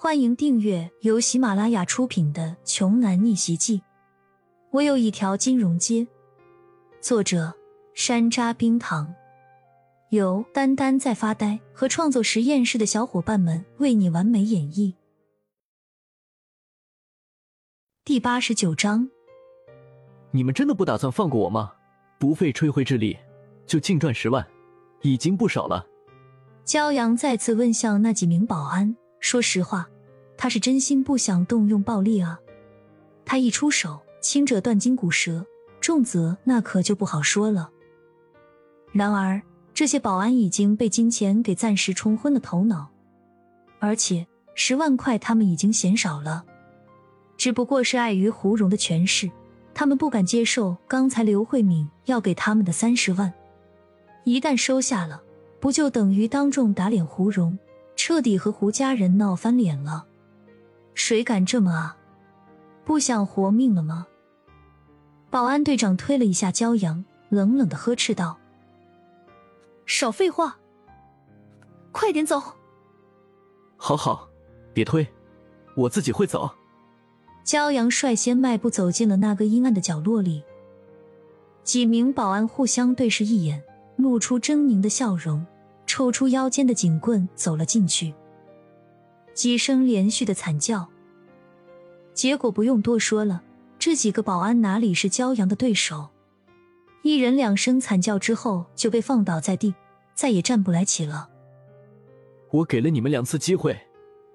欢迎订阅由喜马拉雅出品的《穷男逆袭记》。我有一条金融街。作者：山楂冰糖，由丹丹在发呆和创作实验室的小伙伴们为你完美演绎。第八十九章。你们真的不打算放过我吗？不费吹灰之力就净赚十万，已经不少了。骄阳再次问向那几名保安。说实话，他是真心不想动用暴力啊。他一出手，轻者断筋骨折，重则那可就不好说了。然而，这些保安已经被金钱给暂时冲昏了头脑，而且十万块他们已经嫌少了。只不过是碍于胡蓉的权势，他们不敢接受刚才刘慧敏要给他们的三十万。一旦收下了，不就等于当众打脸胡蓉？彻底和胡家人闹翻脸了，谁敢这么啊？不想活命了吗？保安队长推了一下骄阳，冷冷的呵斥道：“少废话，快点走！”好好，别推，我自己会走。骄阳率先迈步走进了那个阴暗的角落里，几名保安互相对视一眼，露出狰狞的笑容。抽出腰间的警棍，走了进去。几声连续的惨叫，结果不用多说了，这几个保安哪里是骄阳的对手？一人两声惨叫之后，就被放倒在地，再也站不来起了。我给了你们两次机会，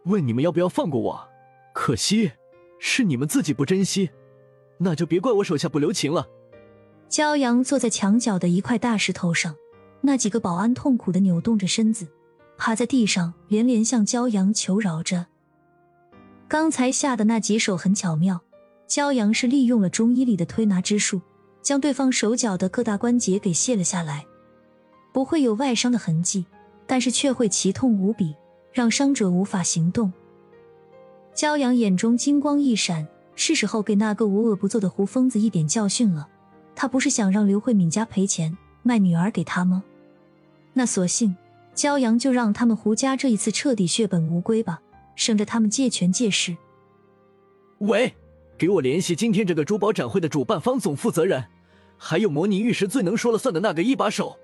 问你们要不要放过我，可惜是你们自己不珍惜，那就别怪我手下不留情了。骄阳坐在墙角的一块大石头上。那几个保安痛苦的扭动着身子，趴在地上，连连向骄阳求饶着。刚才下的那几手很巧妙，骄阳是利用了中医里的推拿之术，将对方手脚的各大关节给卸了下来，不会有外伤的痕迹，但是却会奇痛无比，让伤者无法行动。骄阳眼中金光一闪，是时候给那个无恶不作的胡疯子一点教训了。他不是想让刘慧敏家赔钱卖女儿给他吗？那索性，骄阳就让他们胡家这一次彻底血本无归吧，省着他们借权借势。喂，给我联系今天这个珠宝展会的主办方总负责人，还有模拟玉石最能说了算的那个一把手，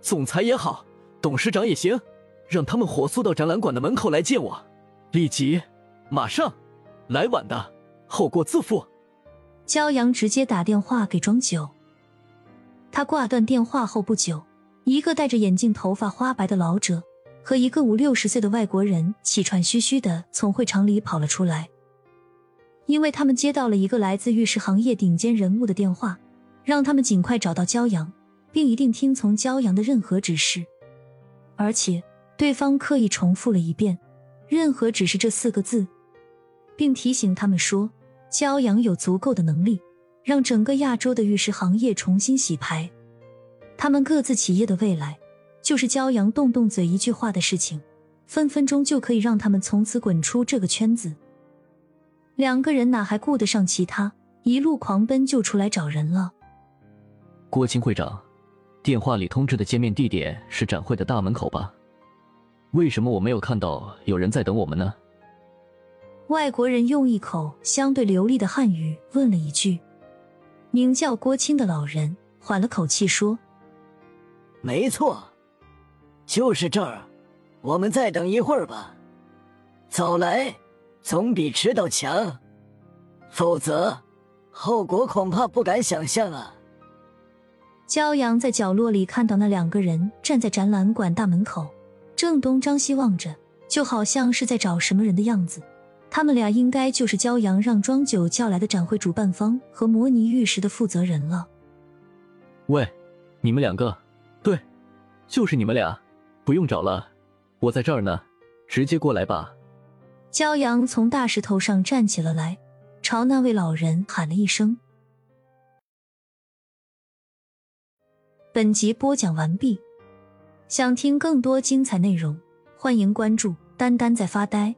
总裁也好，董事长也行，让他们火速到展览馆的门口来见我，立即，马上，来晚的后果自负。骄阳直接打电话给庄九，他挂断电话后不久。一个戴着眼镜、头发花白的老者和一个五六十岁的外国人气喘吁吁的从会场里跑了出来，因为他们接到了一个来自玉石行业顶尖人物的电话，让他们尽快找到骄阳，并一定听从骄阳的任何指示。而且对方刻意重复了一遍“任何指示”这四个字，并提醒他们说，骄阳有足够的能力让整个亚洲的玉石行业重新洗牌。他们各自企业的未来，就是骄阳动动嘴一句话的事情，分分钟就可以让他们从此滚出这个圈子。两个人哪还顾得上其他，一路狂奔就出来找人了。郭青会长，电话里通知的见面地点是展会的大门口吧？为什么我没有看到有人在等我们呢？外国人用一口相对流利的汉语问了一句。名叫郭青的老人缓了口气说。没错，就是这儿。我们再等一会儿吧。早来总比迟到强，否则后果恐怕不敢想象啊。骄阳在角落里看到那两个人站在展览馆大门口，正东张西望着，就好像是在找什么人的样子。他们俩应该就是骄阳让庄九叫来的展会主办方和模拟玉石的负责人了。喂，你们两个。就是你们俩，不用找了，我在这儿呢，直接过来吧。骄阳从大石头上站起了来，朝那位老人喊了一声。本集播讲完毕，想听更多精彩内容，欢迎关注“丹丹在发呆”。